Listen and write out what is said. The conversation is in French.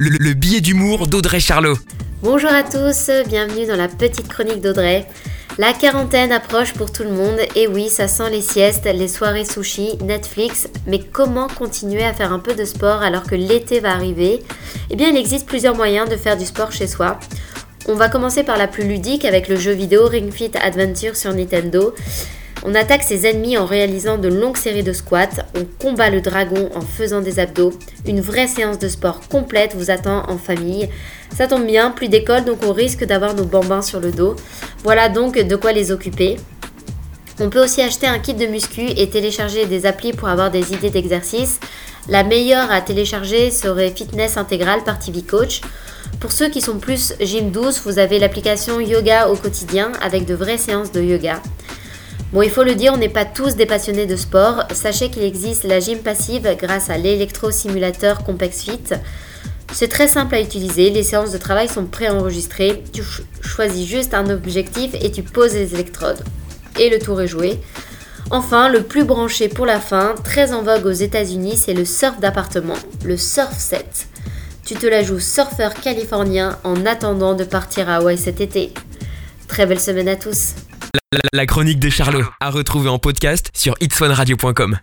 le, le billet d'humour d'Audrey Charlot. Bonjour à tous, bienvenue dans la petite chronique d'Audrey. La quarantaine approche pour tout le monde et oui, ça sent les siestes, les soirées sushi, Netflix, mais comment continuer à faire un peu de sport alors que l'été va arriver? Eh bien, il existe plusieurs moyens de faire du sport chez soi. On va commencer par la plus ludique avec le jeu vidéo Ring Fit Adventure sur Nintendo. On attaque ses ennemis en réalisant de longues séries de squats, on combat le dragon en faisant des abdos. Une vraie séance de sport complète vous attend en famille. Ça tombe bien, plus d'école donc on risque d'avoir nos bambins sur le dos. Voilà donc de quoi les occuper. On peut aussi acheter un kit de muscu et télécharger des applis pour avoir des idées d'exercice. La meilleure à télécharger serait Fitness Intégral par TV Coach. Pour ceux qui sont plus gym douce, vous avez l'application Yoga au quotidien avec de vraies séances de yoga. Bon, il faut le dire, on n'est pas tous des passionnés de sport. Sachez qu'il existe la gym passive grâce à l'électro-simulateur Compex Fit. C'est très simple à utiliser, les séances de travail sont préenregistrées, tu choisis juste un objectif et tu poses les électrodes. Et le tour est joué. Enfin, le plus branché pour la fin, très en vogue aux États-Unis, c'est le surf d'appartement, le surf set. Tu te la joues surfeur californien en attendant de partir à Hawaï cet été. Très belle semaine à tous. La, chronique de Charlot, à retrouver en podcast sur itswanradio.com.